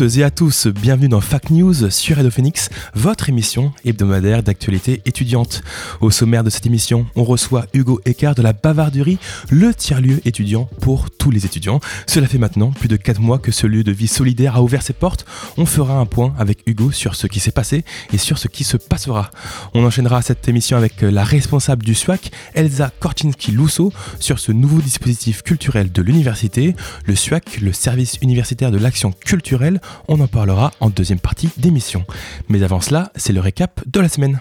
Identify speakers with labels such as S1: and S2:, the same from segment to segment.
S1: Et à tous, bienvenue dans Fac News sur Radio Phoenix, votre émission hebdomadaire d'actualité étudiante. Au sommaire de cette émission, on reçoit Hugo Eckart de la Bavarderie, le tiers-lieu étudiant pour tous les étudiants. Cela fait maintenant plus de 4 mois que ce lieu de vie solidaire a ouvert ses portes. On fera un point avec Hugo sur ce qui s'est passé et sur ce qui se passera. On enchaînera cette émission avec la responsable du SUAC, Elsa Korczynski-Lousseau, sur ce nouveau dispositif culturel de l'université, le SUAC, le service universitaire de l'action culturelle. On en parlera en deuxième partie d'émission. Mais avant cela, c'est le récap de la semaine.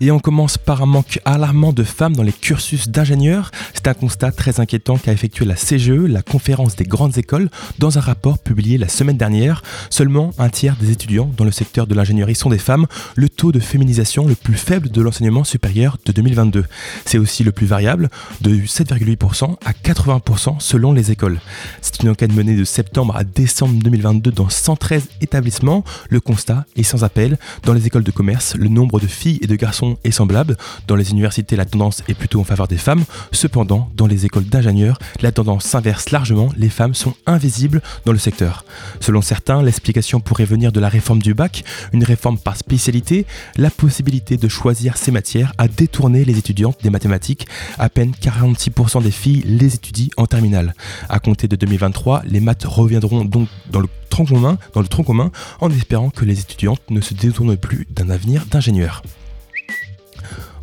S1: Et on commence par un manque alarmant de femmes dans les cursus d'ingénieurs. C'est un constat très inquiétant qu'a effectué la CGE, la conférence des grandes écoles, dans un rapport publié la semaine dernière. Seulement un tiers des étudiants dans le secteur de l'ingénierie sont des femmes, le taux de féminisation le plus faible de l'enseignement supérieur de 2022. C'est aussi le plus variable, de 7,8% à 80% selon les écoles. C'est une enquête menée de septembre à décembre 2022 dans 113 établissements. Le constat est sans appel. Dans les écoles de commerce, le nombre de filles et de garçons est semblable. Dans les universités, la tendance est plutôt en faveur des femmes. Cependant, dans les écoles d'ingénieurs, la tendance s'inverse largement. Les femmes sont invisibles dans le secteur. Selon certains, l'explication pourrait venir de la réforme du bac, une réforme par spécialité. La possibilité de choisir ces matières a détourné les étudiantes des mathématiques. À peine 46% des filles les étudient en terminale. À compter de 2023, les maths reviendront donc dans le tronc commun, dans le tronc commun en espérant que les étudiantes ne se détournent plus d'un avenir d'ingénieur.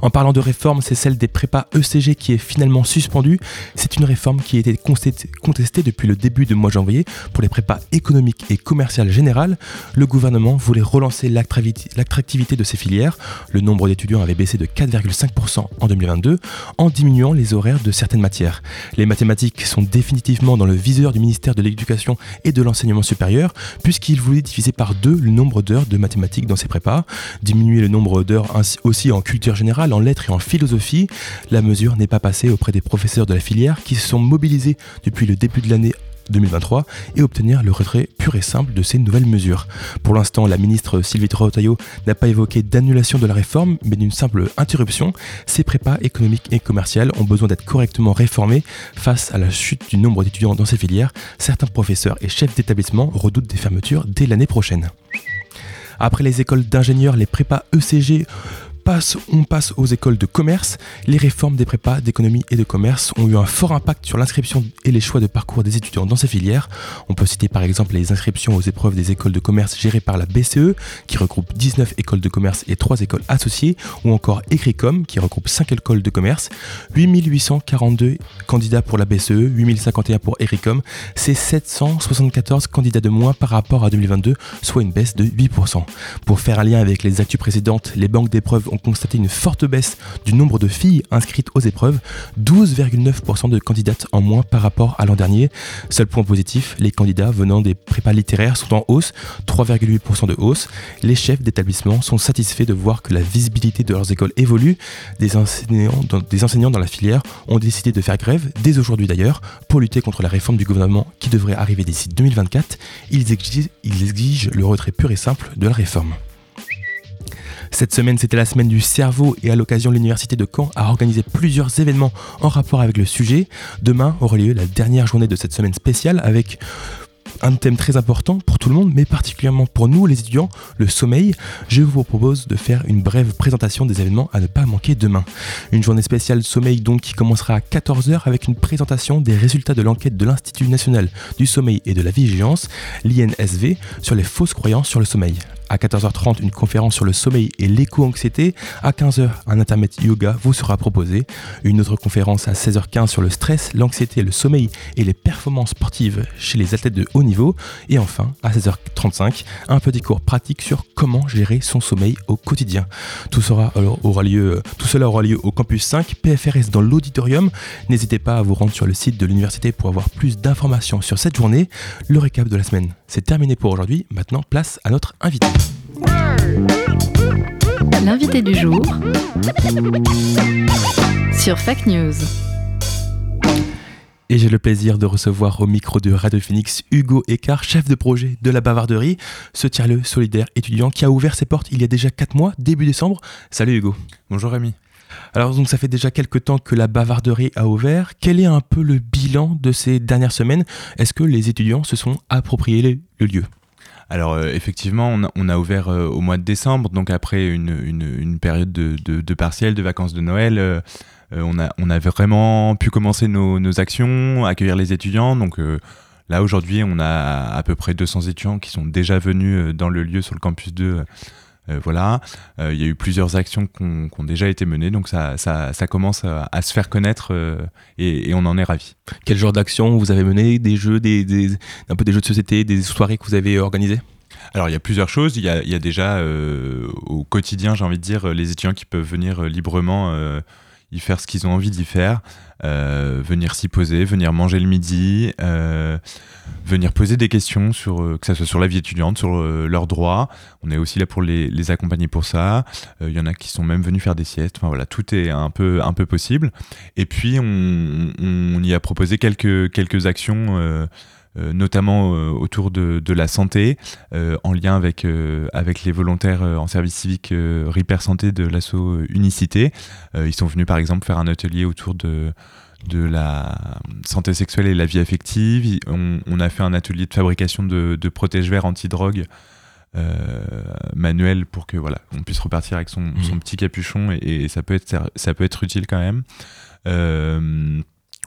S1: En parlant de réforme, c'est celle des prépas ECG qui est finalement suspendue. C'est une réforme qui a été contestée depuis le début du mois de janvier pour les prépas économiques et commerciales générales. Le gouvernement voulait relancer l'attractivité de ces filières. Le nombre d'étudiants avait baissé de 4,5% en 2022 en diminuant les horaires de certaines matières. Les mathématiques sont définitivement dans le viseur du ministère de l'Éducation et de l'Enseignement supérieur puisqu'il voulait diviser par deux le nombre d'heures de mathématiques dans ses prépas, diminuer le nombre d'heures aussi en culture générale en lettres et en philosophie. La mesure n'est pas passée auprès des professeurs de la filière qui se sont mobilisés depuis le début de l'année 2023 et obtenir le retrait pur et simple de ces nouvelles mesures. Pour l'instant, la ministre Sylvie Trottaillot n'a pas évoqué d'annulation de la réforme, mais d'une simple interruption. Ces prépas économiques et commerciales ont besoin d'être correctement réformés face à la chute du nombre d'étudiants dans ces filières. Certains professeurs et chefs d'établissement redoutent des fermetures dès l'année prochaine. Après les écoles d'ingénieurs, les prépas ECG on passe aux écoles de commerce. Les réformes des prépas d'économie et de commerce ont eu un fort impact sur l'inscription et les choix de parcours des étudiants dans ces filières. On peut citer par exemple les inscriptions aux épreuves des écoles de commerce gérées par la BCE, qui regroupe 19 écoles de commerce et 3 écoles associées, ou encore Ecricom, qui regroupe 5 écoles de commerce. 8842 candidats pour la BCE, 8051 pour Ecricom. C'est 774 candidats de moins par rapport à 2022, soit une baisse de 8%. Pour faire un lien avec les actus précédentes, les banques d'épreuves ont constaté une forte baisse du nombre de filles inscrites aux épreuves, 12,9% de candidates en moins par rapport à l'an dernier. Seul point positif, les candidats venant des prépas littéraires sont en hausse, 3,8% de hausse. Les chefs d'établissement sont satisfaits de voir que la visibilité de leurs écoles évolue. Des enseignants, dans, la filière ont décidé de faire grève, dès aujourd'hui d'ailleurs, pour lutter contre la réforme du gouvernement qui devrait arriver d'ici 2024. Ils exigent, ils exigent le retrait pur et simple de la réforme. Cette semaine, c'était la semaine du cerveau et à l'occasion, l'Université de Caen a organisé plusieurs événements en rapport avec le sujet. Demain aura lieu la dernière journée de cette semaine spéciale avec un thème très important pour tout le monde, mais particulièrement pour nous les étudiants, le sommeil. Je vous propose de faire une brève présentation des événements à ne pas manquer demain. Une journée spéciale sommeil donc qui commencera à 14h avec une présentation des résultats de l'enquête de l'Institut national du sommeil et de la vigilance, l'INSV, sur les fausses croyances sur le sommeil. À 14h30, une conférence sur le sommeil et l'éco-anxiété. À 15h, un intermède yoga vous sera proposé. Une autre conférence à 16h15 sur le stress, l'anxiété, le sommeil et les performances sportives chez les athlètes de haut niveau. Et enfin, à 16h35, un petit cours pratique sur comment gérer son sommeil au quotidien. Tout, cela aura lieu au campus 5, PFRS dans l'auditorium. N'hésitez pas à vous rendre sur le site de l'université pour avoir plus d'informations sur cette journée. Le récap de la semaine, c'est terminé pour aujourd'hui. Maintenant, place à notre invité.
S2: L'invité du jour sur Fake News.
S1: Et j'ai le plaisir de recevoir au micro de Radio Phoenix Hugo Écart, chef de projet de la bavarderie, ce tiers-le solidaire étudiant qui a ouvert ses portes il y a déjà 4 mois, début décembre. Salut Hugo.
S3: Bonjour Rémi.
S1: Alors donc ça fait déjà quelques temps que la bavarderie a ouvert. Quel est un peu le bilan de ces dernières semaines? Est-ce que les étudiants se sont appropriés le lieu?
S3: Alors euh, effectivement, on a, ouvert euh, au mois de décembre, donc après une, période de, de, de, partiel, de vacances de Noël. Euh, on, a, on a vraiment pu commencer nos, nos actions, accueillir les étudiants. Donc là aujourd'hui, on a à peu près 200 étudiants qui sont déjà venus dans le lieu sur le campus 2 euh, voilà, euh, il y a eu plusieurs actions qui ont, déjà été menées, donc ça, ça, commence à, se faire connaître euh, et, on en est ravis.
S1: Quel genre d'actions vous avez mené Des jeux, des, un peu des jeux de société, des soirées que vous avez organisées?
S3: Alors il y a plusieurs choses. Il y a, déjà au quotidien, j'ai envie de dire, les étudiants qui peuvent venir librement y faire ce qu'ils ont envie d'y faire, euh, venir s'y poser, venir manger le midi, euh, venir poser des questions sur euh, que ce soit sur la vie étudiante, sur leurs droits. On est aussi là pour les, accompagner pour ça. Il y en a qui sont même venus faire des siestes. Enfin voilà, tout est un peu possible. Et puis on, y a proposé quelques actions notamment euh, autour de, la santé, euh, en lien avec, avec les volontaires en service civique Ripper Santé de l'asso Unicité. ils sont venus par exemple faire un atelier autour de de la santé sexuelle et la vie affective. On, a fait un atelier de fabrication de, de protège-verres anti-drogue manuel pour que voilà on puisse repartir avec son, mmh. petit capuchon et, ça peut être ça peut être utile quand même.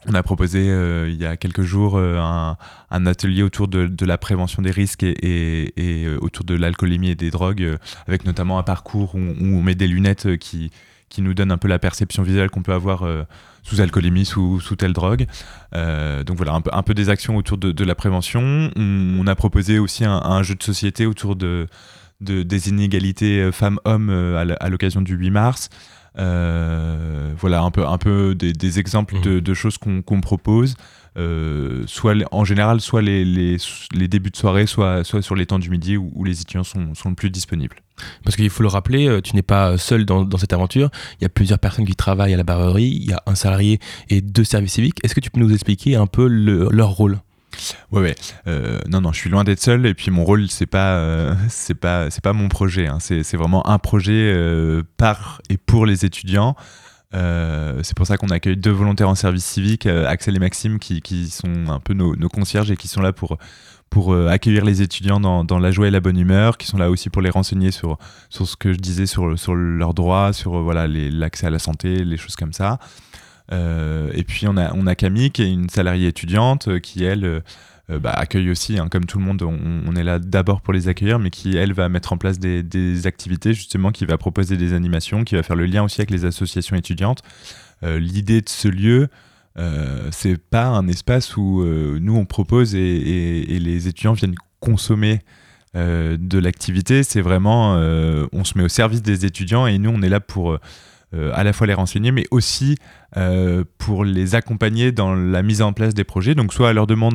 S3: On a proposé euh, il y a quelques jours euh, un, atelier autour de, la prévention des risques et, euh, autour de l'alcoolémie et des drogues, avec notamment un parcours où, on met des lunettes qui, nous donnent un peu la perception visuelle qu'on peut avoir sous alcoolémie, sous, sous telle drogue. donc voilà, un peu, des actions autour de, la prévention. On, a proposé aussi un, jeu de société autour de, des inégalités femmes-hommes à l'occasion du 8 mars. Euh, voilà un peu, un peu des, exemples de, mmh. choses qu'on propose. Euh, soit en général, soit les, les, les, débuts de soirée, soit, soit sur les temps du midi où, les étudiants sont, sont, le plus disponibles.
S1: Parce qu'il faut le rappeler, euh, tu n'es pas seul dans, dans, cette aventure. Il y a plusieurs personnes qui travaillent à la barrerie. Il y a un salarié et deux services civiques. Est-ce que tu peux nous expliquer un peu leur rôle?
S3: Ouais, ouais. Euh, non, non, je suis loin d'être seul. Et puis mon rôle, c'est pas, euh, c'est pas, c'est pas mon projet. Hein. C'est, vraiment un projet euh, par et pour les étudiants. c'est pour ça qu'on accueille deux volontaires en service civique, Axel et Maxime, qui, sont un peu nos, concierges et qui sont là pour pour accueillir les étudiants dans, dans, la joie et la bonne humeur, qui sont là aussi pour les renseigner sur, sur ce que je disais, sur, sur leurs droits, sur voilà, l'accès à la santé, les choses comme ça. Euh, et puis on a, on a Camille qui est une salariée étudiante euh, qui elle euh, bah, accueille aussi, hein, comme tout le monde, on, est là d'abord pour les accueillir, mais qui elle va mettre en place des, activités justement, qui va proposer des animations, qui va faire le lien aussi avec les associations étudiantes. L'idée de ce lieu, c'est pas un espace où nous on propose et, les étudiants viennent consommer de l'activité. C'est vraiment, on se met au service des étudiants et nous on est là pour euh, à la fois les renseigner, mais aussi euh, pour les accompagner dans la mise en place des projets. Donc soit à leur demande,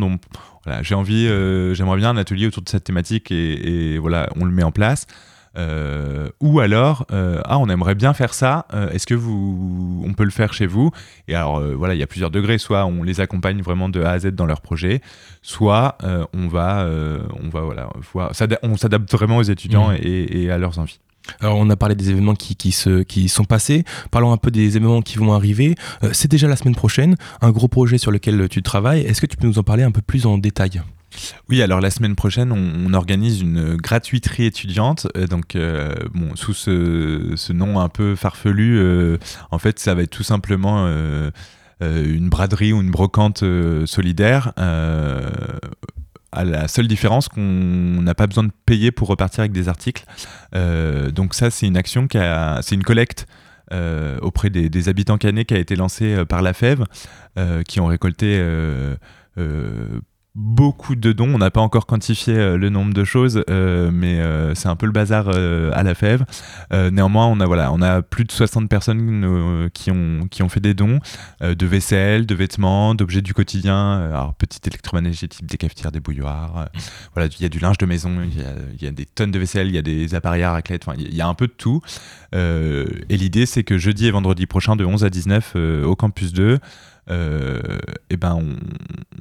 S3: voilà, j'ai envie, euh, j'aimerais bien un atelier autour de cette thématique et, voilà, on le met en place. ou alors, ah, on aimerait bien faire ça. Est-ce que vous, on peut le faire chez vous? Et alors, voilà, il y a plusieurs degrés. Soit on les accompagne vraiment de A à Z dans leur projet, soit on va, on va, voilà, on s'adapte vraiment aux étudiants mmh. et, à leurs envies.
S1: Alors on a parlé des événements qui, se, sont passés, parlons un peu des événements qui vont arriver. Euh, c'est déjà la semaine prochaine, un gros projet sur lequel tu travailles. Est-ce que tu peux nous en parler un peu plus en détail?
S3: Oui, alors la semaine prochaine, on, organise une gratuiterie étudiante. Euh, donc, euh, sous ce, ce, nom un peu farfelu, en fait, ça va être tout simplement une braderie ou une brocante solidaire à la seule différence qu'on n'a pas besoin de payer pour repartir avec des articles. Euh, donc ça, c'est une action qui a, c'est une collecte euh, auprès des, habitants canets qui a été lancée euh, par la FEV, qui ont récolté beaucoup de dons. On n'a pas encore quantifié euh, le nombre de choses, euh, mais euh, c'est un peu le bazar à la fève. Néanmoins, on a, voilà, on a plus de 60 personnes qui, ont, qui ont fait des dons de vaisselle, de vêtements, d'objets du quotidien. alors, petit électroménager des cafetières, des bouilloires. voilà, il y a du linge de maison, il y a, y des tonnes de vaisselle, il y a des appareils à raclette, il y a un peu de tout. Et l'idée, c'est que jeudi et vendredi prochain, de 11 à 19, euh, au campus 2, euh, eh ben on,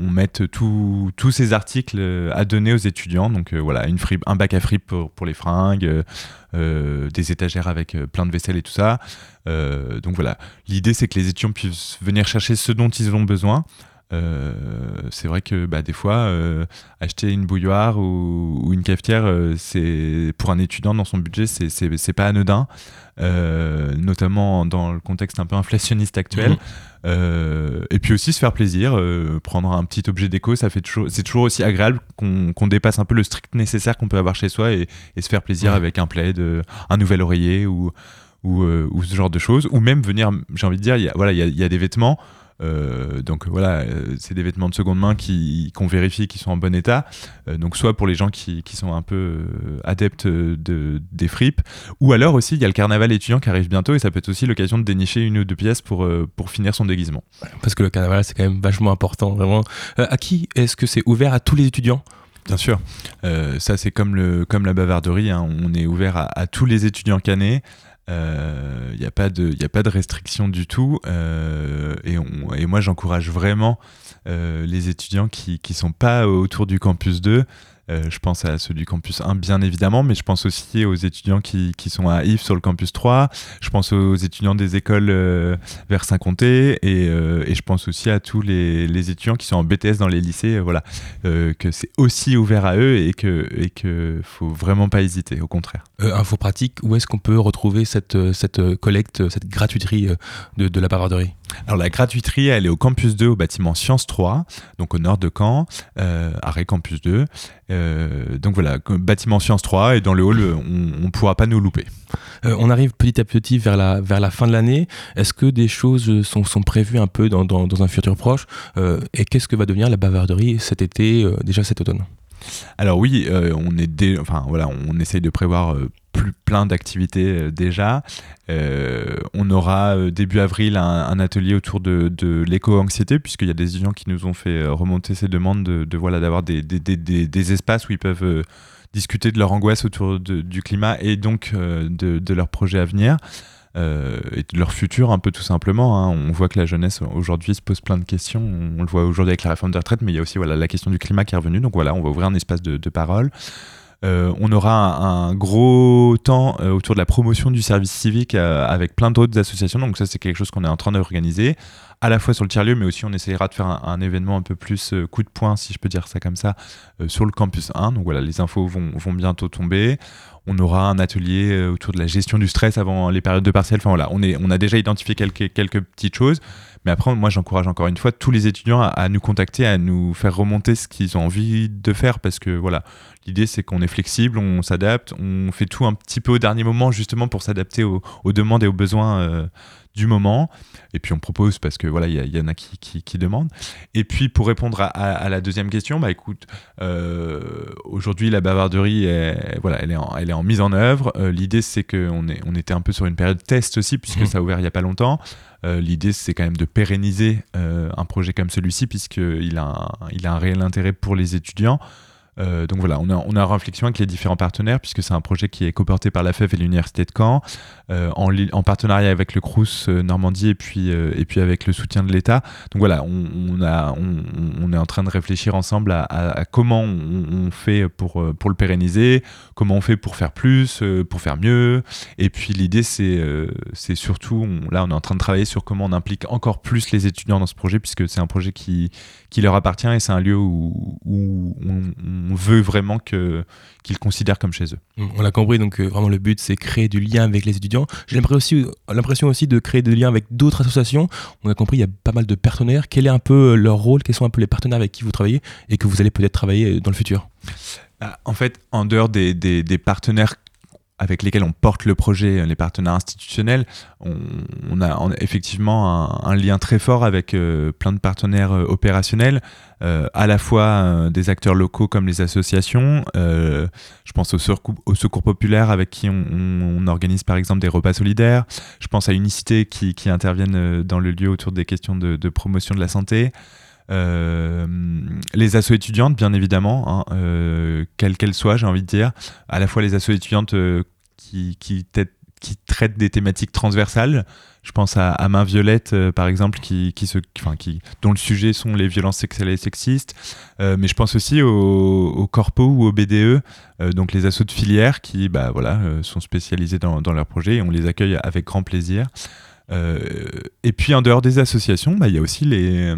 S3: on mette tout- tous ces articles euh, à donner aux étudiants. Donc euh, voilà, une un bac à fripe pour, pour les fringues, des étagères avec plein de vaisselle et tout ça. Donc voilà, l'idée c'est que les étudiants puissent venir chercher ce dont ils ont besoin. Euh, c'est vrai que bah, des fois, euh, acheter une bouilloire ou, ou une cafetière, euh, c'est pour un étudiant dans son budget, c'est- pas anodin, notamment dans le contexte un peu inflationniste actuel. Euh, et puis aussi se faire plaisir, prendre un petit objet déco, ça fait toujours, c'est toujours aussi agréable qu'on dépasse un peu le strict nécessaire qu'on peut avoir chez soi et, et se faire plaisir avec un plaid, un nouvel oreiller ou ou, ou ce genre de choses, ou même venir, j'ai envie de dire, il voilà, il y a, y a des vêtements. Euh, donc voilà, euh, c'est des vêtements de seconde main qui qu'on vérifie qui sont en bon état. Euh, donc soit pour les gens qui, qui sont un peu adeptes de, des fripes, ou alors aussi il y a le carnaval étudiant qui arrive bientôt et ça peut être aussi l'occasion de dénicher une ou deux pièces pour, pour finir son déguisement.
S1: Parce que le carnaval, c'est quand même vachement important, vraiment. À qui est-ce que c'est ouvert à tous les étudiants?
S3: Bien sûr. Euh, ça, c'est comme, le, comme la bavarderie. hein. On est ouvert à, à tous les étudiants canés. Il n'y a, pas de- y a pas de restriction du tout. Euh, et moi, j'encourage vraiment euh, les étudiants qui ne sont pas autour du campus 2. Euh, je pense à ceux du campus 1, bien évidemment, mais je pense aussi aux étudiants qui, qui sont à Yves sur le campus 3. Je pense aux étudiants des écoles euh, vers Saint-Comté. Et, euh, et je pense aussi à tous les, les étudiants qui sont en BTS dans les lycées. voilà que c'est aussi ouvert à eux et que et que faut vraiment pas hésiter, au contraire.
S1: Info pratique, où est-ce qu'on peut retrouver cette, cette collecte, cette gratuiterie de, de la bavarderie
S3: Alors la gratuiterie, elle est au campus 2 au bâtiment Sciences 3, donc au nord de Caen, euh, arrêt campus 2. Euh, donc voilà, bâtiment Sciences 3 et dans le hall, on, on pourra pas nous louper.
S1: Euh, on arrive petit à petit vers la, vers la fin de l'année. Est-ce que des choses sont, sont prévues un peu dans, dans, un futur proche? Euh, Et qu'est-ce que va devenir la bavarderie cet été, euh, déjà cet automne?
S3: Alors oui, euh, on est essaye de prévoir euh, plus plein d'activités euh, déjà. On aura début avril un, atelier autour de, l'éco-anxiété puisqu'il y a des étudiants qui nous ont fait remonter ces demandes de, voilà d'avoir des, espaces où ils peuvent discuter de leur angoisse autour du climat et donc de, de leurs projets à venir. Euh, et de leur futur un peu tout simplement. hein. On voit que la jeunesse aujourd'hui se pose plein de questions. On, le voit aujourd'hui avec la réforme de retraite, mais il y a aussi voilà, la question du climat qui est revenue. Donc voilà, on va ouvrir un espace de parole. Euh, on aura un, gros temps euh, autour de la promotion du service civique euh, avec plein d'autres associations. Donc ça, c'est quelque chose qu'on est en train d'organiser, à la fois sur le tiers-lieu, mais aussi on essaiera de faire un, événement un peu plus coup de poing, si je peux dire ça comme ça, sur le campus 1. Donc voilà, les infos vont, bientôt tomber. On aura un atelier autour de la gestion du stress avant les périodes de partiel. Enfin voilà, on, a déjà identifié quelques petites choses. Mais après, moi, j'encourage encore une fois tous les étudiants à, nous contacter, à nous faire remonter ce qu'ils ont envie de faire parce que voilà, l'idée c'est qu'on est flexible, on s'adapte, on fait tout un petit peu au dernier moment justement pour s'adapter aux, aux demandes et aux besoins euh, du moment. Et puis on propose parce que voilà, il y, en a qui, qui, qui demandent. Et puis pour répondre à, à- à la deuxième question, bah écoute, euh, aujourd'hui la bavarderie, est, voilà, elle est en, elle est en mise en œuvre. Euh, L'idée c'est qu'on on était un peu sur une période test aussi puisque
S1: Mhm.
S3: ça a ouvert il y a pas longtemps. Euh, L'idée, c'est quand même de pérenniser un projet comme celui-ci, puisqu'il a, un- il a un réel intérêt pour les étudiants. Euh, donc voilà, on a, on a en réflexion avec les différents partenaires, puisque c'est un projet qui est coporté par la FEF et l'Université de Caen, euh, en, partenariat avec le Crous euh, Normandie et puis, et puis avec le soutien de l'État. Donc voilà, on, a, on, est en train de réfléchir ensemble à, comment on, fait pour, pour le pérenniser, comment on fait pour faire plus, pour faire mieux. Et puis l'idée, c'est c'est surtout, là, on est en train de travailler sur comment on implique encore plus les étudiants dans ce projet, puisque c'est un projet qui, qui leur appartient et c'est un lieu où, où on, on veut vraiment qu'ils considèrent comme chez eux.
S1: On l'a compris, donc euh, vraiment le but c'est créer du lien avec les étudiants. J'ai l'impression aussi, de créer des liens avec d'autres associations. On a compris, il y a pas mal de partenaires. Quel est un peu euh, leur rôle? Quels sont un peu les partenaires avec qui vous travaillez et que vous allez peut-être travailler euh, dans le futur?
S3: Bah, En fait, en dehors des, des- des partenaires avec lesquels on porte le projet, les partenaires institutionnels, on, a, effectivement un, lien très fort avec euh, plein de partenaires euh, opérationnels, euh, à la fois des acteurs locaux comme les associations. je pense au secours, populaire avec qui on, organise par exemple des repas solidaires. Je pense à Unicité qui, qui interviennent dans le lieu autour des questions de promotion de la santé. Euh, les assos étudiantes, bien évidemment, hein, euh, quelles qu'elles soient, j'ai envie de dire, à la fois les assos étudiantes euh, qui, qui, des thématiques transversales. Je pense à, Main Violette, par exemple, qui, qui se, qui, dont le sujet sont les violences sexuelles et sexistes. Mais je pense aussi au, au Corpo ou au BDE, donc les assos de filière qui bah, voilà, sont spécialisés dans, dans leurs projets et on les accueille avec grand plaisir. Et puis en dehors des associations, bah, il y a aussi les,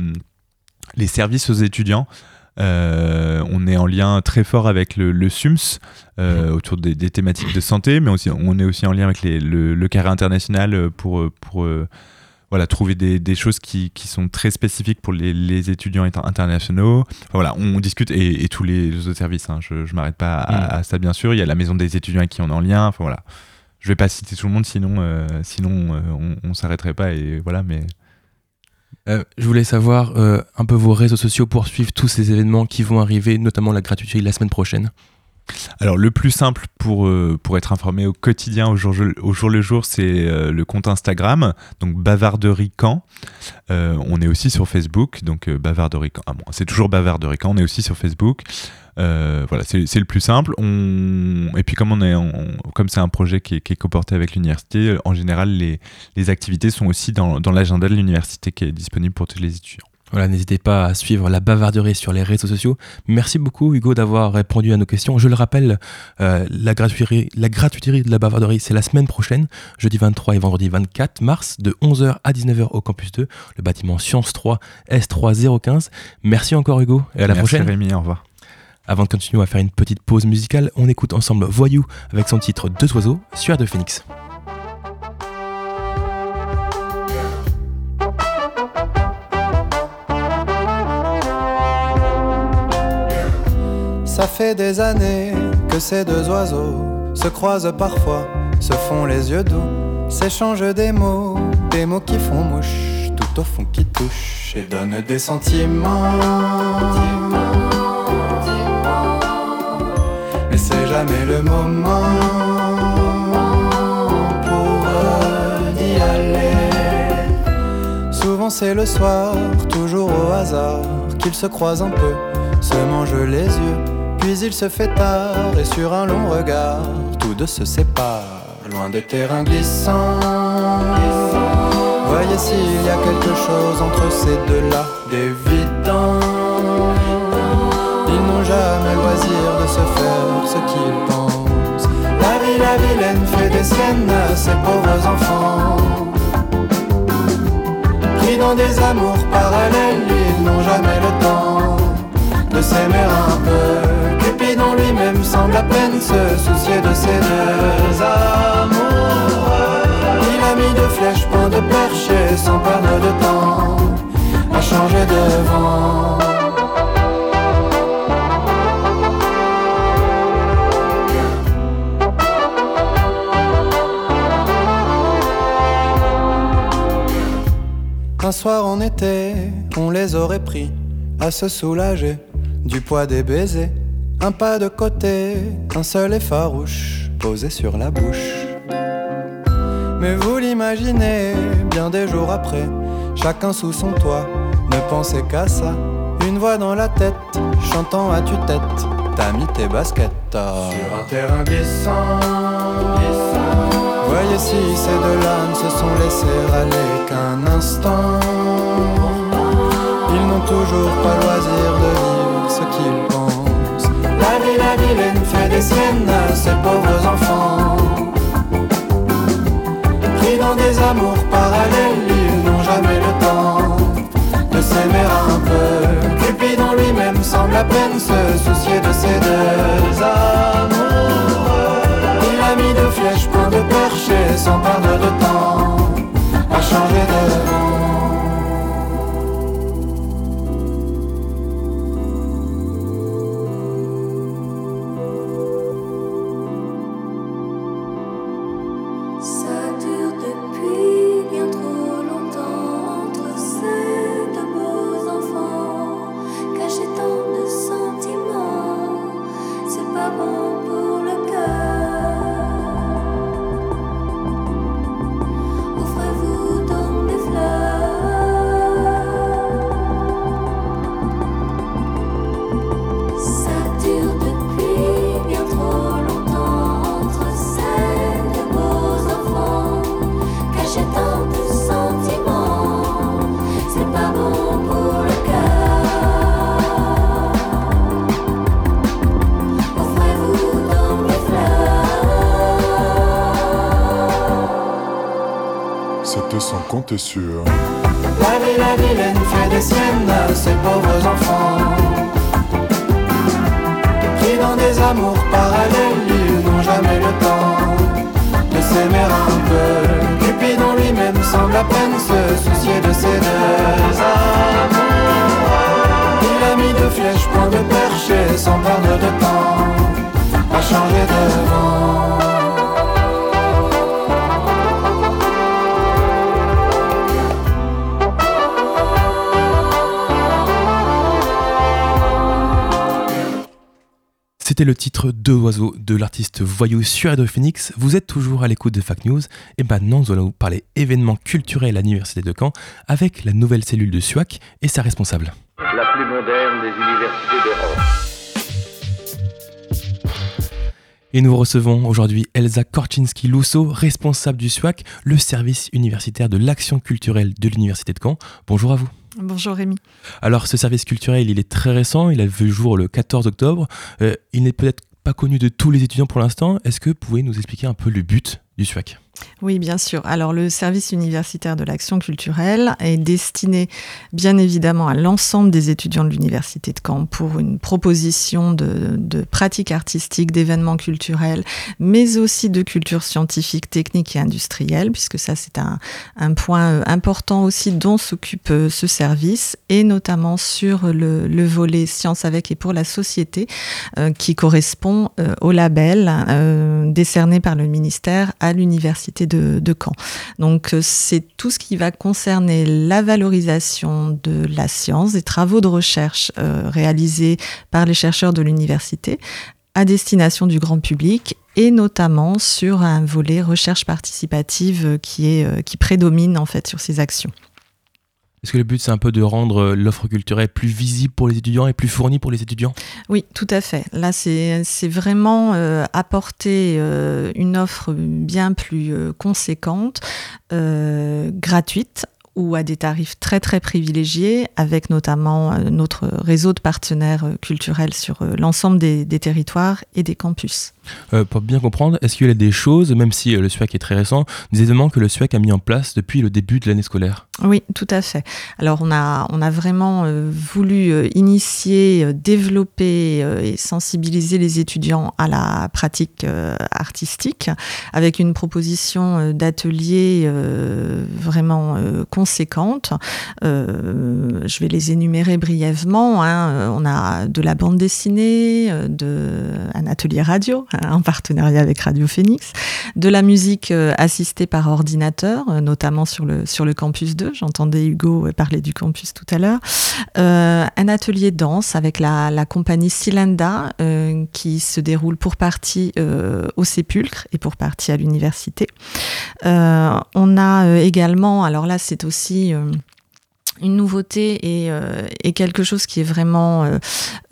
S3: les services aux étudiants. Euh, on est en lien très fort avec le, le SUMS euh, autour des, des thématiques de santé, mais aussi, on est aussi en lien avec les- le, le carré international euh, pour, pour euh, voilà, trouver des, des choses qui, qui sont très spécifiques pour les, les étudiants inter- internationaux. Enfin, voilà, on discute et, et tous les autres services. hein, je ne m'arrête pas à, à ça, bien sûr. Il y a la maison des étudiants avec qui on est en lien. Enfin, voilà. Je vais pas citer tout le monde, sinon, sinon on, on s'arrêterait pas. Et voilà, mais
S1: Euh, je voulais savoir euh, un peu vos réseaux sociaux pour suivre tous ces événements qui vont arriver, notamment la gratuité la semaine prochaine.
S3: Alors le plus simple pour, euh, être informé au quotidien, au jour, le jour, c'est le compte Instagram, donc Bavarderie Camp. Euh, on est aussi sur Facebook, donc Bavarderie. Ah bon, c'est toujours Bavarderie on est aussi sur Facebook. Euh, voilà, c'est le plus simple. On... Et puis comme on est, en- comme c'est un projet qui est, qui est coporté avec l'université, en général les, les activités sont aussi dans, dans l'agenda de l'université qui est disponible pour tous les étudiants.
S1: Voilà, n'hésitez pas à suivre la bavarderie sur les réseaux sociaux. Merci beaucoup Hugo d'avoir répondu à nos questions. Je le rappelle, euh, la, gratuiterie, la gratuiterie de la bavarderie, c'est la semaine prochaine, jeudi 23 et vendredi 24 mars, de 11h à 19h au campus 2, le bâtiment Sciences 3 S3015. Merci encore Hugo et à la
S3: Merci
S1: prochaine.
S3: Rémi, au revoir.
S1: Avant de continuer à faire une petite pause musicale, on écoute ensemble Voyou avec son titre Deux oiseaux sur de Phoenix.
S4: Ça fait des années que ces deux oiseaux se croisent parfois, se font les yeux doux, s'échangent des mots, des mots qui font mouche, tout au fond qui touchent et donnent des sentiments. Jamais le moment pour d'y aller. Souvent c'est le soir, toujours au hasard, qu'ils se croisent un peu, se mangent les yeux, puis il se fait tard et sur un long regard, tous deux se séparent, loin des terrains glissants. Voyez s'il y a quelque chose entre ces deux-là. Ce qu'ils pensent. La vie, la vilaine fait des siennes à ses pauvres enfants. Pris dans des amours parallèles, ils n'ont jamais le temps de s'aimer un peu. Cupidon lui-même semble à peine se soucier de ces deux amoureux. Il a mis de flèches, point de perche et sans perdre de temps à changer de vent. Soir en été, on les aurait pris à se soulager du poids des baisers. Un pas de côté, un seul et farouche posé sur la bouche. Mais vous l'imaginez, bien des jours après, chacun sous son toit, ne pensez qu'à ça. Une voix dans la tête, chantant à tue-tête, t'as mis tes baskets sur un terrain glissant. Voyez si ces deux-là ne se sont laissés aller qu'un instant. Ils n'ont toujours pas loisir de vivre ce qu'ils pensent. La vie, la vilaine fait des siennes à ses pauvres enfants. Pris dans des amours parallèles, ils n'ont jamais le temps de s'aimer un peu. Cupidon lui-même semble à peine se soucier de ces deux amoureux. Il a mis deux flèches, point
S5: Des
S4: amours parallèles, ils n'ont jamais le temps de s'aimer un peu. Cupidon lui-même semble à peine se soucier de ces deux amours. Il a mis deux flèches, point de percher, sans perdre de temps, à changer de vent.
S1: C'était le titre Deux oiseaux de l'artiste voyou sur Radio Phoenix. Vous êtes toujours à l'écoute de Fact News. Et maintenant, nous allons vous parler événements culturels à l'Université de Caen avec la nouvelle cellule de SUAC et sa responsable.
S6: la plus moderne des universités d'Europe.
S1: Et nous recevons aujourd'hui Elsa Korczynski-Lousseau, responsable du SUAC, le service universitaire de l'action culturelle de l'Université de Caen. Bonjour à vous.
S7: Bonjour Rémi.
S1: Alors ce service culturel, il est très récent, il a vu le jour le 14 octobre. Euh, il n'est peut-être pas connu de tous les étudiants pour l'instant. Est-ce que vous pouvez nous expliquer un peu le but du SUAC
S7: Oui, bien sûr. Alors, le service universitaire de l'action culturelle est destiné, bien évidemment, à l'ensemble des étudiants de l'Université de Caen pour une proposition de, pratiques artistiques, d'événements culturels, mais aussi de culture scientifique, technique et industrielle, puisque ça, c'est un, point euh, important aussi dont s'occupe euh, ce service, et notamment sur le, le volet sciences avec et pour la société, euh, qui correspond au label décerné par le ministère à l'Université de, de Caen. Donc euh, c'est tout ce qui va concerner la valorisation de la science, des travaux de recherche euh, réalisés par les chercheurs de l'université à destination du grand public et notamment sur un volet recherche participative euh, qui, qui prédomine en fait sur ces actions.
S1: Est-ce que le but, c'est un peu de rendre euh, l'offre culturelle plus visible pour les étudiants et plus fournie pour les étudiants?
S7: Oui, tout à fait. Là, c'est vraiment euh, apporter euh, une offre bien plus conséquente, gratuite ou à des tarifs très très privilégiés, avec notamment euh, notre réseau de partenaires euh, culturels sur euh, l'ensemble des, des territoires et des campus.
S1: Euh, Pour bien comprendre, est-ce qu'il y a des choses, même si le SUAC est très récent, des événements que le SUAC a mis en place depuis le début de l'année scolaire?
S7: Oui, tout à fait. Alors on a, on a vraiment voulu initier, développer et sensibiliser les étudiants à la pratique artistique avec une proposition d'ateliers euh, vraiment euh, conséquente. Euh, je vais les énumérer brièvement. hein. Euh, On a de la bande dessinée, euh, un atelier radio hein, en partenariat avec Radio Phoenix, de la musique assistée par ordinateur, notamment sur le, sur le campus 2. J'entendais Hugo parler du campus tout à l'heure. Un atelier danse avec la, la compagnie euh, qui se déroule pour partie au Sépulcre et pour partie à l'université. On a également, alors là c'est aussi... une nouveauté et, euh, et quelque chose qui est vraiment euh,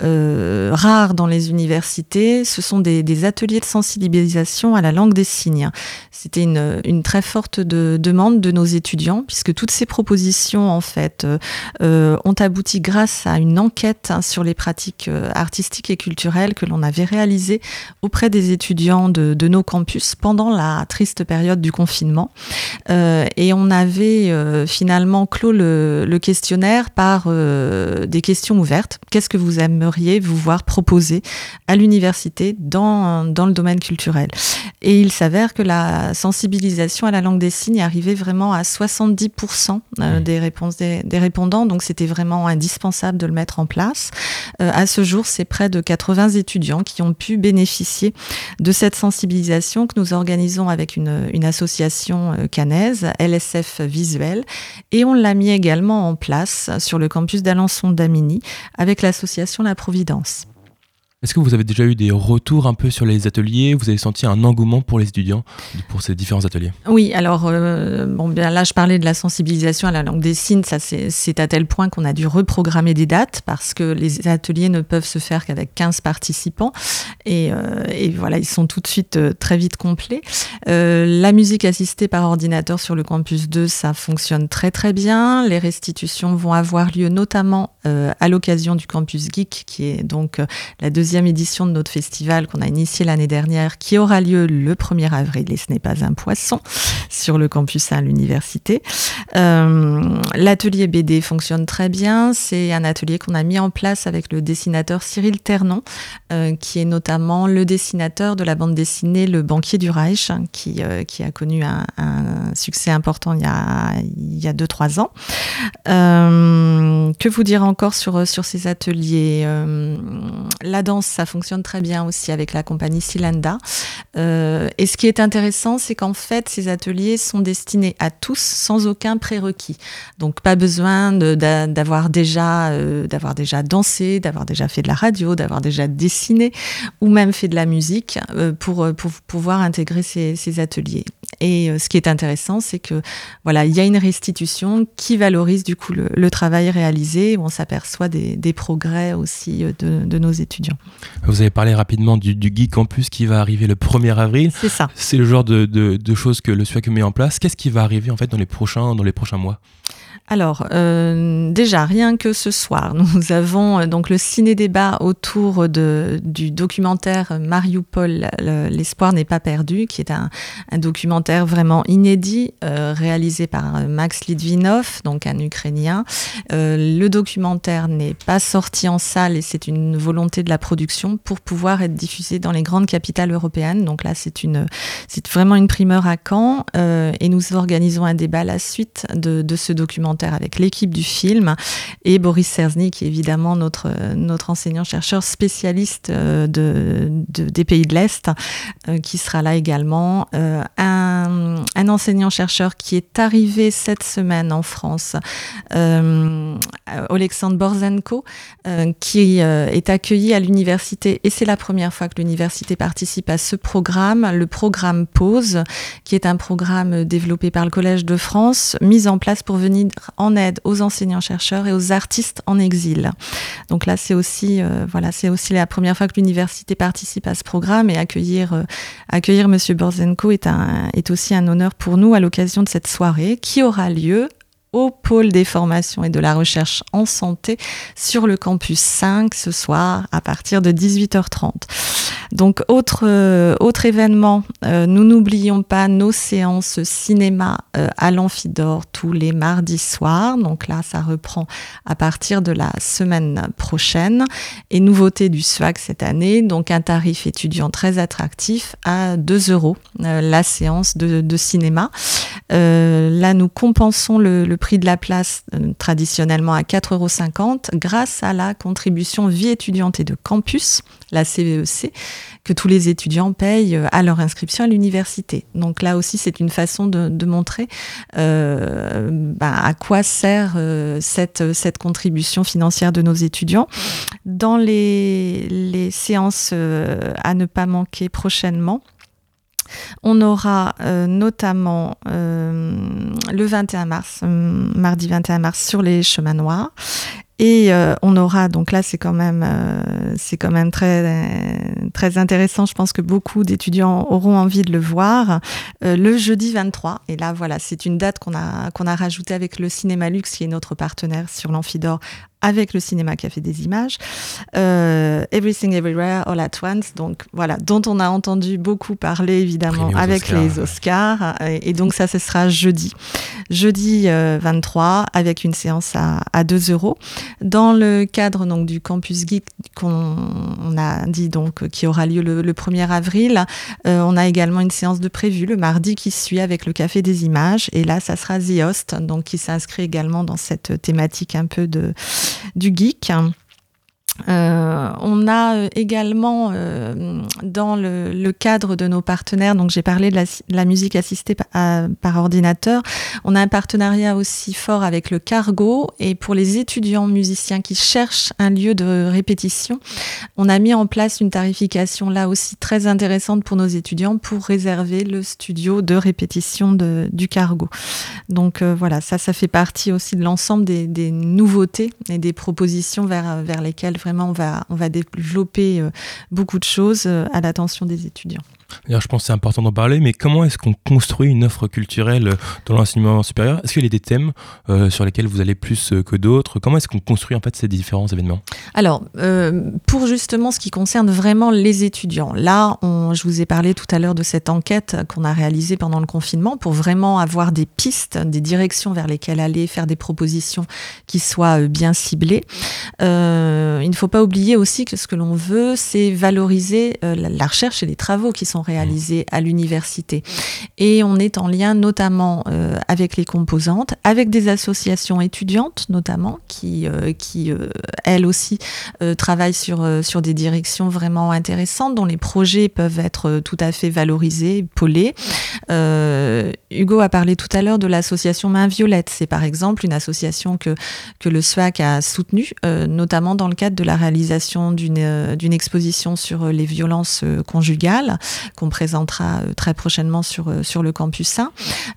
S7: euh, rare dans les universités, ce sont des, ateliers de sensibilisation à la langue des signes. C'était une, très forte de, demande de nos étudiants, puisque toutes ces propositions, en fait, ont abouti grâce à une enquête hein, sur les pratiques artistiques et culturelles que l'on avait réalisée auprès des étudiants de, nos campus pendant la triste période du confinement. Et on avait finalement clos le le questionnaire par euh, des questions ouvertes. Qu'est-ce que vous aimeriez vous voir proposer à l'université dans, dans le domaine culturel? Et il s'avère que la sensibilisation à la langue des signes arrivait vraiment à 70% euh, des réponses des, des répondants, donc c'était vraiment indispensable de le mettre en place. Euh, à ce jour, c'est près de 80 étudiants qui ont pu bénéficier de cette sensibilisation que nous organisons avec une, une association euh, canaise, LSF Visuel, et on l'a mis également en place sur le campus d'Alençon d'Amini avec l'association La Providence.
S1: Est-ce que vous avez déjà eu des retours un peu sur les ateliers? Vous avez senti un engouement pour les étudiants pour ces différents ateliers?
S7: Oui, alors euh, bon, bien là je parlais de la sensibilisation à la langue des signes, c'est à tel point qu'on a dû reprogrammer des dates parce que les ateliers ne peuvent se faire qu'avec 15 participants et, euh, et voilà, ils sont tout de suite euh, très vite complets. La musique assistée par ordinateur sur le campus 2, ça fonctionne très très bien. Les restitutions vont avoir lieu notamment à l'occasion du campus geek qui est donc la deuxième édition de notre festival qu'on a initié l'année dernière, qui aura lieu le 1er avril, et ce n'est pas un poisson, sur le campus à l'université. Euh, L'atelier BD fonctionne très bien. C'est un atelier qu'on a mis en place avec le dessinateur Cyril Ternon, euh, qui est notamment le dessinateur de la bande dessinée Le banquier du Reich, hein, qui, euh, qui a connu un, succès important il y a, il y a 2-3 ans. Que vous dire encore sur, sur ces ateliers? La danse, ça fonctionne très bien aussi avec la compagnie Silanda. Euh, et ce qui est intéressant, c'est qu'en fait, ces ateliers sont destinés à tous sans aucun prérequis. Donc, pas besoin d'avoir déjà, euh, déjà dansé, d'avoir déjà fait de la radio, d'avoir déjà dessiné ou même fait de la musique euh, pour, pouvoir intégrer ces ateliers. Et euh, ce qui est intéressant, c'est que voilà, il y a une restitution qui valorise du coup le, le travail réalisé. où On s'aperçoit des, des progrès aussi euh, de, de nos étudiants.
S1: Vous avez parlé rapidement du, du Geek Campus qui va arriver le 1er avril.
S7: C'est ça.
S1: C'est le genre de, de- de choses que le SUAC met en place. Qu'est-ce qui va arriver en fait dans les prochains, dans les prochains mois?
S7: Alors, euh, déjà, rien que ce soir, nous avons euh, donc le ciné-débat autour de, du documentaire Mariupol, le- L'espoir n'est pas perdu, qui est un, documentaire vraiment inédit, euh, réalisé par Max Litvinov, donc un Ukrainien. Le documentaire n'est pas sorti en salle et c'est une volonté de la production pour pouvoir être diffusé dans les grandes capitales européennes. Donc là, c'est une, c'est vraiment une primeur à Caen et nous organisons un débat à la suite de, de ce documentaire avec l'équipe du film et Boris est évidemment notre, notre enseignant-chercheur spécialiste euh, de, de- des pays de l'Est, euh, qui sera là également. Euh, un, enseignant-chercheur qui est arrivé cette semaine en France, Alexandre Borzenko, qui est accueilli à l'université et c'est la première fois que l'université participe à ce programme, le programme PAUSE, qui est un programme développé par le Collège de France, mis en place pour venir en aide aux enseignants-chercheurs et aux artistes en exil. Donc là, c'est aussi, euh, voilà, c'est aussi la première fois que l'université participe à ce programme et accueillir, euh, accueillir Monsieur Borzenko est, un, est aussi un honneur pour nous à l'occasion de cette soirée qui aura lieu au pôle des formations et de la recherche en santé sur le campus 5 ce soir à partir de 18h30. Donc autre, euh, autre événement, euh, nous n'oublions pas nos séances cinéma euh, à l'Amphidore tous les mardis soirs. Donc là, ça reprend à partir de la semaine prochaine. Et nouveauté du SWAC cette année, donc un tarif étudiant très attractif à 2 euros la séance de, cinéma. Là, nous compensons le prix de la place euh, traditionnellement à 4,50 euros grâce à la contribution vie étudiante et de campus, la CVEC, que tous les étudiants payent euh, à leur inscription à l'université. Donc là aussi, c'est une façon de, montrer euh, ben, à quoi sert cette, contribution financière de nos étudiants. Dans les, séances à ne pas manquer prochainement, on aura euh, notamment euh, le 21 mars, euh, mardi 21 mars, sur les chemins noirs. Et on aura, donc là c'est quand même, c'est quand même très, très intéressant. Je pense que beaucoup d'étudiants auront envie de le voir. Le jeudi 23, et là voilà, c'est une date qu'on a, qu'on a rajoutée avec le Cinéma Luxe, qui est notre partenaire sur l'Amphidore, avec le cinéma Café des Images, euh, Everything Everywhere All at Once, donc voilà, dont on a entendu beaucoup parler évidemment avec
S1: Oscars.
S7: les Oscars, et, et donc ça, ce sera jeudi, jeudi euh, 23, avec une séance à, à 2 euros. Dans le cadre donc du Campus Geek qu'on on a dit donc qui aura lieu le, le 1er avril, euh, on a également une séance de prévu le mardi qui suit avec le Café des Images, et là, ça sera The Host, donc qui s'inscrit également dans cette thématique un peu de du geek. Euh, on a euh, également euh, dans le, le cadre de nos partenaires, donc j'ai parlé de la, la musique assistée pa- à- par ordinateur, on a un partenariat aussi fort avec le Cargo et pour les étudiants musiciens qui cherchent un lieu de répétition, on a mis en place une tarification là aussi très intéressante pour nos étudiants pour réserver le studio de répétition de, du Cargo. Donc euh, voilà, ça, ça fait partie aussi de l'ensemble des, des nouveautés et des propositions vers, vers lesquelles vraiment on va, on va développer euh, beaucoup de choses euh, à l'attention des étudiants.
S1: D'ailleurs, je pense que c'est important d'en parler, mais comment est-ce qu'on construit une offre culturelle dans l'enseignement supérieur? Est-ce qu'il y a des thèmes euh, sur lesquels vous allez plus euh, que d'autres? Comment est-ce qu'on construit en fait ces différents événements?
S7: Alors, euh, pour justement ce qui concerne vraiment les étudiants, là, on, je vous ai parlé tout à l'heure de cette enquête qu'on a réalisée pendant le confinement pour vraiment avoir des pistes, des directions vers lesquelles aller, faire des propositions qui soient euh, bien ciblées. Euh, il ne faut pas oublier aussi que ce que l'on veut, c'est valoriser euh, la recherche et les travaux qui sont réalisés à l'université. Et on est en lien notamment euh, avec les composantes, avec des associations étudiantes notamment, qui, euh, qui euh, elles aussi travaillent sur, sur des directions vraiment intéressantes, dont les projets peuvent être tout à fait valorisés, polés. Hugo a parlé tout à l'heure de l'association Main Violette. C'est par exemple une association que, que le SWAC a soutenue, notamment dans le cadre de la réalisation d'une d'une exposition sur les violences conjugales qu'on présentera euh, très prochainement sur, euh, sur le campus 1.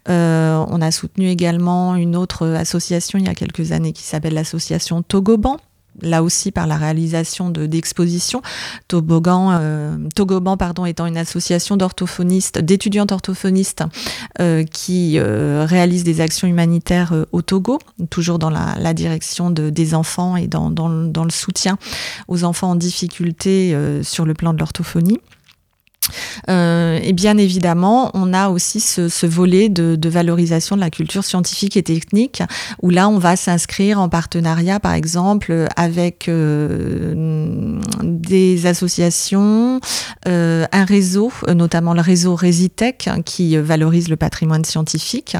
S7: Euh, on a soutenu également une autre association il y a quelques années qui s'appelle l'association Togoban là aussi par la réalisation de- d'expositions. Togoban pardon, étant une association d'orthophonistes, d'étudiantes orthophonistes qui réalisent des actions humanitaires au Togo, toujours dans la, direction de, des enfants et dans, le- soutien aux enfants en difficulté sur le plan de l'orthophonie. Euh, et bien évidemment, on a aussi ce, ce volet de, de valorisation de la culture scientifique et technique, où là, on va s'inscrire en partenariat, par exemple, avec euh, des associations, euh, un réseau, euh, notamment le réseau Resitech, qui valorise le patrimoine scientifique.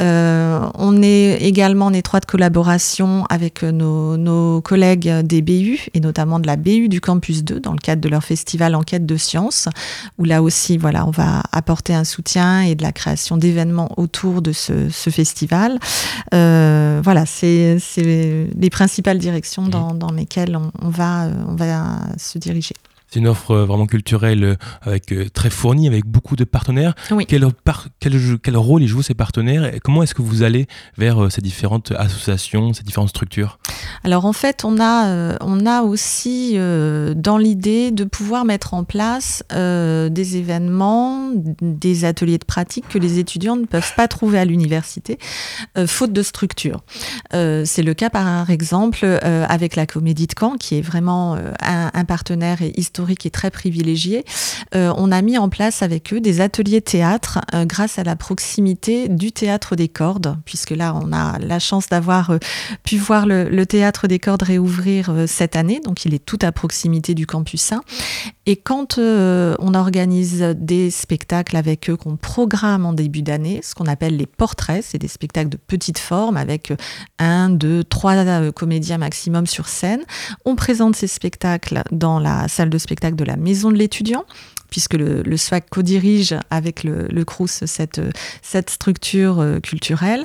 S7: Euh, on est également en étroite collaboration avec euh, nos, nos collègues des BU, et notamment de la BU du Campus 2, dans le cadre de leur festival Enquête de sciences où là aussi, voilà, on va apporter un soutien et de la création d'événements autour de ce, ce festival. Euh, voilà, c'est les principales directions dans, dans lesquelles on, on va, euh, on va se diriger.
S1: C'est une offre euh, vraiment culturelle euh, avec, euh, très fournie, avec beaucoup de partenaires.
S7: Oui.
S1: Quel, par- quel, jeu- quel rôle ils jouent ces partenaires et comment est-ce que vous allez vers ces différentes associations, ces différentes structures?
S7: Alors en fait, on a, on a aussi dans l'idée de pouvoir mettre en place des événements, des ateliers de pratique que les étudiants ne peuvent pas trouver à l'université, faute de structure. C'est le cas par exemple avec la Comédie de Caen, qui est vraiment un, un partenaire historique et très privilégié. Euh, on a mis en place avec eux des ateliers théâtre euh, grâce à la proximité du théâtre des cordes, puisque là on a la chance d'avoir euh, pu voir le, le théâtre des cordes réouvrir euh, cette année, donc il est tout à proximité du campus 1. Et quand on organise des spectacles avec eux, qu'on programme en début d'année, ce qu'on appelle les portraits, c'est des spectacles de petite forme avec un, deux, trois comédiens maximum sur scène. On présente ces spectacles dans la salle de spectacle de la maison de l'étudiant puisque le, le SWAC co-dirige avec le, le CRUS cette, cette structure euh, culturelle.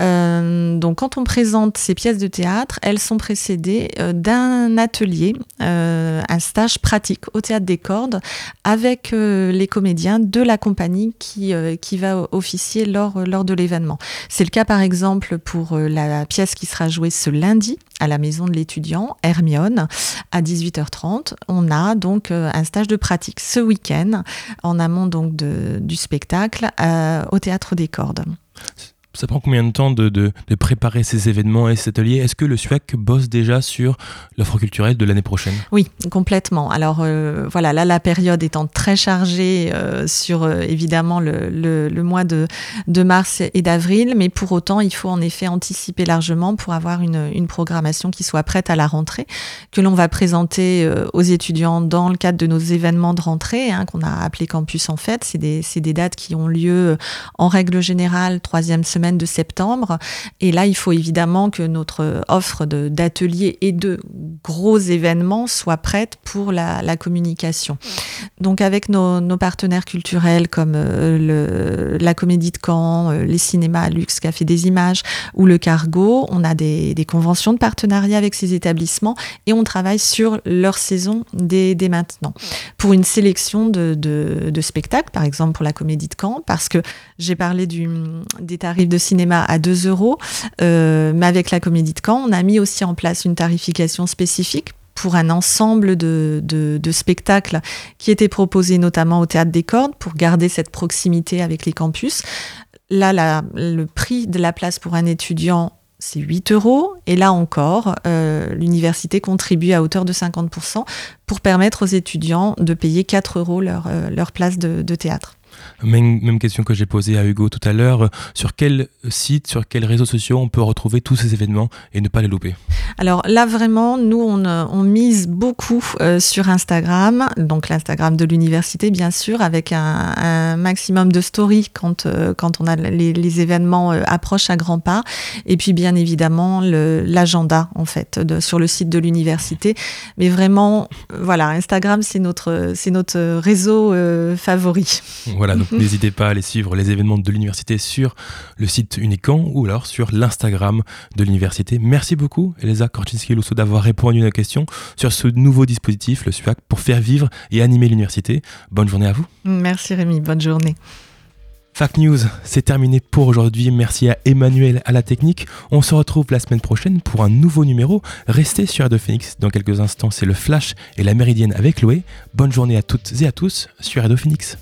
S7: Euh, donc quand on présente ces pièces de théâtre, elles sont précédées euh, d'un atelier, euh, un stage pratique au théâtre des cordes avec euh, les comédiens de la compagnie qui, qui va officier lors, lors de l'événement. C'est le cas par exemple pour la pièce qui sera jouée ce lundi à la maison de l'étudiant, Hermione, à 18h30. On a donc un stage de pratique ce week-end en amont donc du spectacle euh, au théâtre des cordes.
S1: Ça prend combien de temps de, de- préparer ces événements et ces ateliers? Est-ce que le SUAC bosse déjà sur l'offre culturelle de l'année prochaine?
S7: Oui, complètement. Alors euh, voilà, là la période étant très chargée euh, sur euh, évidemment le, le- mois de, de mars et d'avril, mais pour autant il faut en effet anticiper largement pour avoir une, une programmation qui soit prête à la rentrée, que l'on va présenter aux étudiants dans le cadre de nos événements de rentrée, hein, qu'on a appelé Campus en fait. C'est des, des dates qui ont lieu en règle générale troisième semaine de septembre. Et là, il faut évidemment que notre offre d'ateliers et de gros événements soit prête pour la, communication. Donc avec nos, partenaires culturels comme euh, la Comédie de Caen, euh, les cinémas Luxe Café des Images ou le Cargo, on a des, conventions de partenariat avec ces établissements et on travaille sur leur saison dès, dès maintenant pour une sélection de, de- spectacles, par exemple pour la Comédie de Caen, parce que j'ai parlé des tarifs de cinéma à 2 euros, euh, mais avec la Comédie de Caen, on a mis aussi en place une tarification spécifique pour un ensemble de, spectacles qui étaient proposés notamment au Théâtre des Cordes pour garder cette proximité avec les campus. Là, le prix de la place pour un étudiant, c'est 8 euros. Et là encore, euh, l'université contribue à hauteur de 50% pour permettre aux étudiants de payer 4 euros leur, euh, leur place de théâtre.
S1: Même, même question que j'ai posée à Hugo tout à l'heure. Sur quel site, sur quels réseaux sociaux on peut retrouver tous ces événements et ne pas les louper?
S7: Alors là, vraiment, nous, on, euh, on mise beaucoup euh, sur Instagram, donc l'Instagram de l'université, bien sûr, avec un, un maximum de stories quand, euh, quand on a les, les événements euh, approchent à grands pas. Et puis, bien évidemment, l'agenda, en fait, de- sur le site de l'université. Mais vraiment, voilà, Instagram, c'est notre, notre réseau favori.
S1: Voilà, donc n'hésitez pas à aller suivre les événements de l'université sur le site Unican ou alors sur l'Instagram de l'université. Merci beaucoup, Elisa Korczynski-Lousseau, d'avoir répondu à nos questions sur ce nouveau dispositif, le SUAC, pour faire vivre et animer l'université. Bonne journée à vous.
S7: Merci Rémi, bonne journée.
S1: Fact News, c'est terminé pour aujourd'hui. Merci à Emmanuel à la technique. On se retrouve la semaine prochaine pour un nouveau numéro. Restez sur Radio Phoenix. Dans quelques instants, c'est le Flash et la Méridienne avec Loé. Bonne journée à toutes et à tous sur Radio Phoenix.